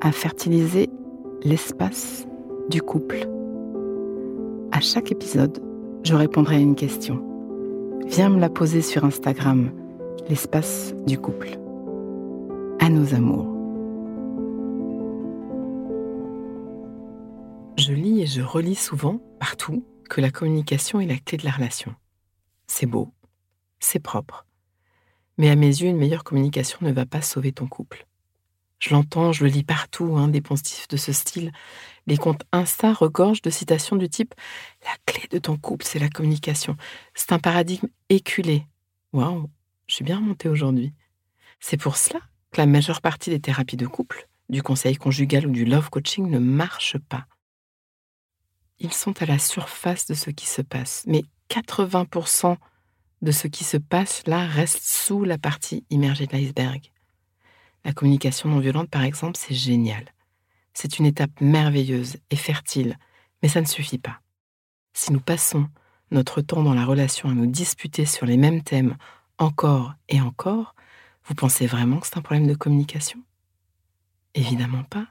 à fertiliser l'espace du couple. À chaque épisode, je répondrai à une question. Viens me la poser sur Instagram, l'espace du couple. À nos amours. Je lis et je relis souvent, partout, que la communication est la clé de la relation. C'est beau, c'est propre. Mais à mes yeux, une meilleure communication ne va pas sauver ton couple. Je l'entends, je le lis partout, hein, des poncifs de ce style. Les comptes Insta regorgent de citations du type La clé de ton couple, c'est la communication. C'est un paradigme éculé. Waouh, je suis bien remontée aujourd'hui. C'est pour cela que la majeure partie des thérapies de couple, du conseil conjugal ou du love coaching ne marchent pas. Ils sont à la surface de ce qui se passe, mais 80% de ce qui se passe là reste sous la partie immergée de l'iceberg. La communication non violente, par exemple, c'est génial. C'est une étape merveilleuse et fertile, mais ça ne suffit pas. Si nous passons notre temps dans la relation à nous disputer sur les mêmes thèmes encore et encore, vous pensez vraiment que c'est un problème de communication? Évidemment pas.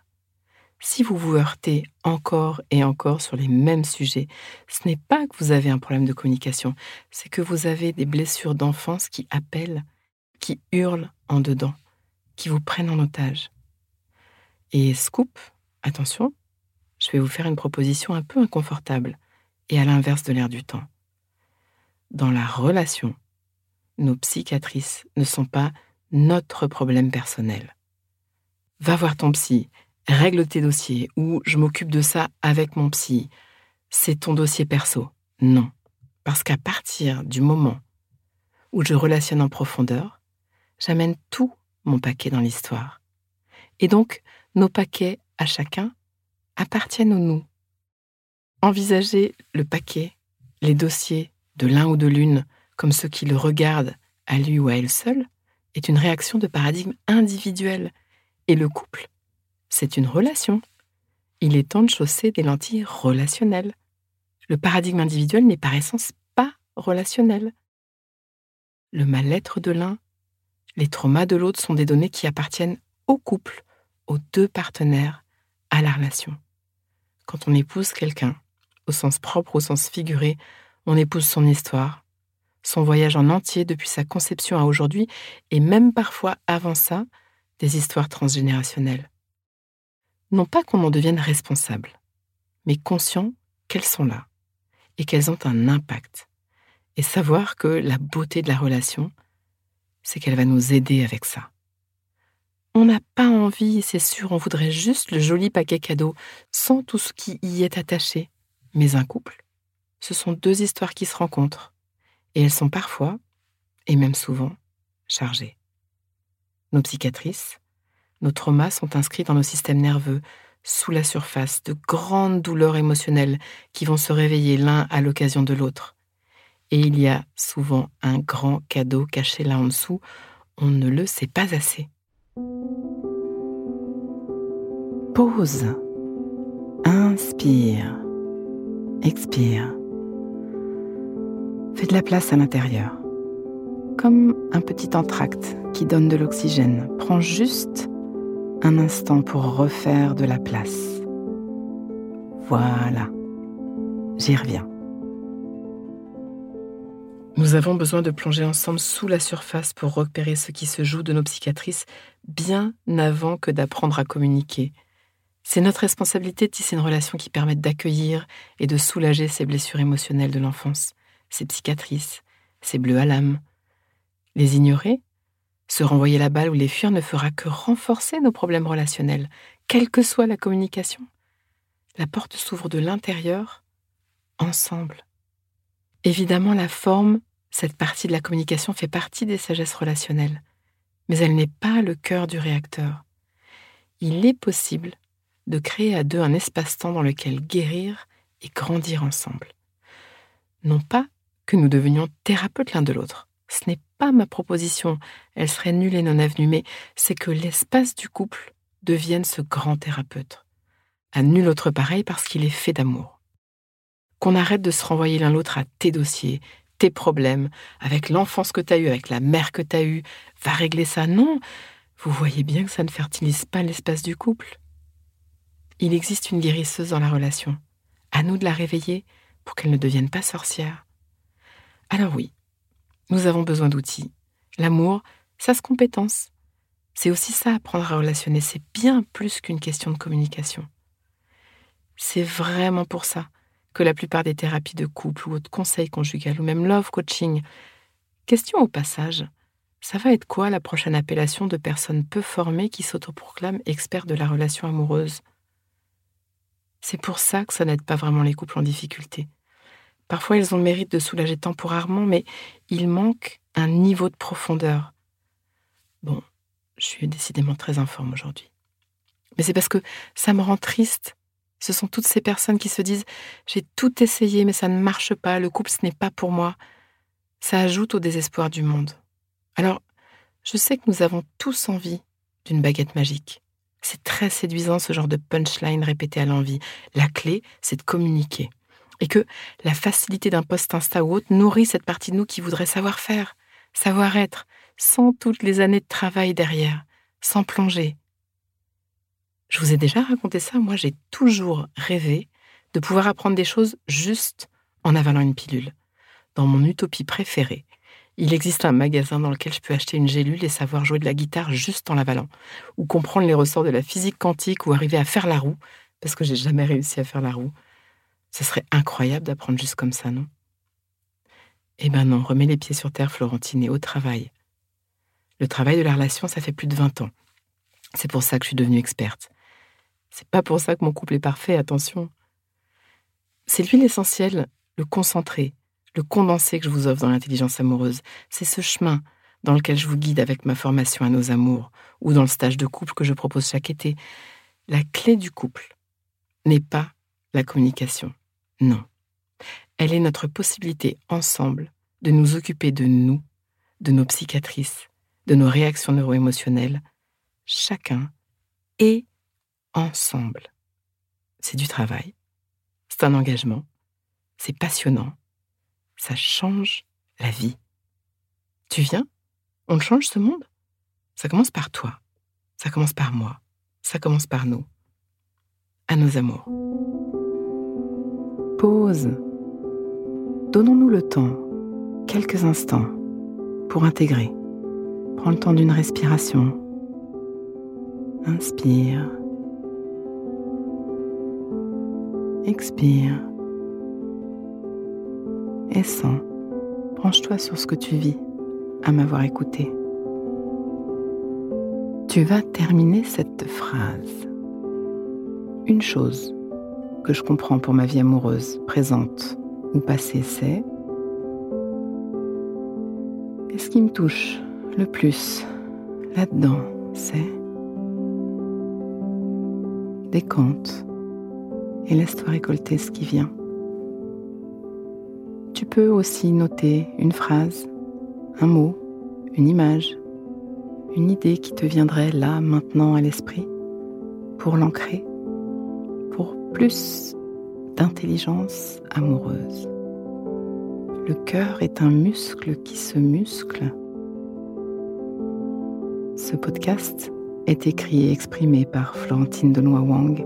Si vous vous heurtez encore et encore sur les mêmes sujets, ce n'est pas que vous avez un problème de communication, c'est que vous avez des blessures d'enfance qui appellent, qui hurlent en dedans qui vous prennent en otage. Et scoop, attention, je vais vous faire une proposition un peu inconfortable et à l'inverse de l'air du temps. Dans la relation, nos psychiatrices ne sont pas notre problème personnel. Va voir ton psy, règle tes dossiers ou je m'occupe de ça avec mon psy. C'est ton dossier perso. Non. Parce qu'à partir du moment où je relationne en profondeur, j'amène tout mon paquet dans l'histoire. Et donc, nos paquets à chacun appartiennent au nous. Envisager le paquet, les dossiers de l'un ou de l'une comme ceux qui le regardent à lui ou à elle seule est une réaction de paradigme individuel. Et le couple, c'est une relation. Il est temps de chausser des lentilles relationnelles. Le paradigme individuel n'est par essence pas relationnel. Le mal-être de l'un les traumas de l'autre sont des données qui appartiennent au couple, aux deux partenaires, à la relation. Quand on épouse quelqu'un, au sens propre au sens figuré, on épouse son histoire, son voyage en entier depuis sa conception à aujourd'hui, et même parfois avant ça, des histoires transgénérationnelles. Non pas qu'on en devienne responsable, mais conscient qu'elles sont là et qu'elles ont un impact, et savoir que la beauté de la relation, c'est qu'elle va nous aider avec ça. On n'a pas envie, c'est sûr, on voudrait juste le joli paquet cadeau, sans tout ce qui y est attaché. Mais un couple, ce sont deux histoires qui se rencontrent, et elles sont parfois, et même souvent, chargées. Nos psychiatrices, nos traumas sont inscrits dans nos systèmes nerveux, sous la surface, de grandes douleurs émotionnelles qui vont se réveiller l'un à l'occasion de l'autre et il y a souvent un grand cadeau caché là en dessous, on ne le sait pas assez. Pause. Inspire. Expire. Fais de la place à l'intérieur. Comme un petit entracte qui donne de l'oxygène. Prends juste un instant pour refaire de la place. Voilà. J'y reviens. Nous avons besoin de plonger ensemble sous la surface pour repérer ce qui se joue de nos psychiatrices bien avant que d'apprendre à communiquer. C'est notre responsabilité de tisser une relation qui permette d'accueillir et de soulager ces blessures émotionnelles de l'enfance, ces cicatrices, ces bleus à l'âme. Les ignorer, se renvoyer la balle ou les fuir ne fera que renforcer nos problèmes relationnels, quelle que soit la communication. La porte s'ouvre de l'intérieur, ensemble. Évidemment, la forme, cette partie de la communication fait partie des sagesses relationnelles, mais elle n'est pas le cœur du réacteur. Il est possible de créer à deux un espace-temps dans lequel guérir et grandir ensemble. Non pas que nous devenions thérapeutes l'un de l'autre. Ce n'est pas ma proposition, elle serait nulle et non avenue, mais c'est que l'espace du couple devienne ce grand thérapeute. À nul autre pareil parce qu'il est fait d'amour. Qu'on arrête de se renvoyer l'un l'autre à tes dossiers, tes problèmes, avec l'enfance que tu as eue, avec la mère que tu as eue, va régler ça. Non, vous voyez bien que ça ne fertilise pas l'espace du couple. Il existe une guérisseuse dans la relation. À nous de la réveiller pour qu'elle ne devienne pas sorcière. Alors oui, nous avons besoin d'outils. L'amour, ça se compétence. C'est aussi ça, apprendre à relationner. C'est bien plus qu'une question de communication. C'est vraiment pour ça la plupart des thérapies de couple ou de conseils conjugal ou même love coaching. Question au passage, ça va être quoi la prochaine appellation de personnes peu formées qui s'autoproclament experts de la relation amoureuse? C'est pour ça que ça n'aide pas vraiment les couples en difficulté. Parfois, ils ont le mérite de soulager temporairement, mais il manque un niveau de profondeur. Bon, je suis décidément très informe aujourd'hui. Mais c'est parce que ça me rend triste. Ce sont toutes ces personnes qui se disent J'ai tout essayé, mais ça ne marche pas, le couple, ce n'est pas pour moi. Ça ajoute au désespoir du monde. Alors, je sais que nous avons tous envie d'une baguette magique. C'est très séduisant ce genre de punchline répété à l'envie. La clé, c'est de communiquer. Et que la facilité d'un post Insta ou autre nourrit cette partie de nous qui voudrait savoir faire, savoir être, sans toutes les années de travail derrière, sans plonger. Je vous ai déjà raconté ça, moi j'ai toujours rêvé de pouvoir apprendre des choses juste en avalant une pilule. Dans mon utopie préférée, il existe un magasin dans lequel je peux acheter une gélule et savoir jouer de la guitare juste en l'avalant, ou comprendre les ressorts de la physique quantique, ou arriver à faire la roue, parce que j'ai jamais réussi à faire la roue. Ce serait incroyable d'apprendre juste comme ça, non? Eh ben non, remets les pieds sur terre, Florentine, et au travail. Le travail de la relation, ça fait plus de 20 ans. C'est pour ça que je suis devenue experte. C'est pas pour ça que mon couple est parfait, attention. C'est lui l'essentiel, le concentré, le condensé que je vous offre dans l'intelligence amoureuse. C'est ce chemin dans lequel je vous guide avec ma formation à nos amours ou dans le stage de couple que je propose chaque été. La clé du couple n'est pas la communication. Non. Elle est notre possibilité ensemble de nous occuper de nous, de nos psychiatrices, de nos réactions neuro-émotionnelles, chacun et ensemble. C'est du travail, c'est un engagement, c'est passionnant, ça change la vie. Tu viens? On change ce monde? Ça commence par toi. Ça commence par moi. Ça commence par nous. À nos amours. Pause. Donnons-nous le temps, quelques instants, pour intégrer. Prends le temps d'une respiration. Inspire. Expire et sens. Branche-toi sur ce que tu vis à m'avoir écouté. Tu vas terminer cette phrase. Une chose que je comprends pour ma vie amoureuse, présente ou passée, c'est et ce qui me touche le plus là-dedans, c'est décompte et laisse-toi récolter ce qui vient. Tu peux aussi noter une phrase, un mot, une image, une idée qui te viendrait là, maintenant à l'esprit, pour l'ancrer, pour plus d'intelligence amoureuse. Le cœur est un muscle qui se muscle. Ce podcast est écrit et exprimé par Florentine Denois Wang,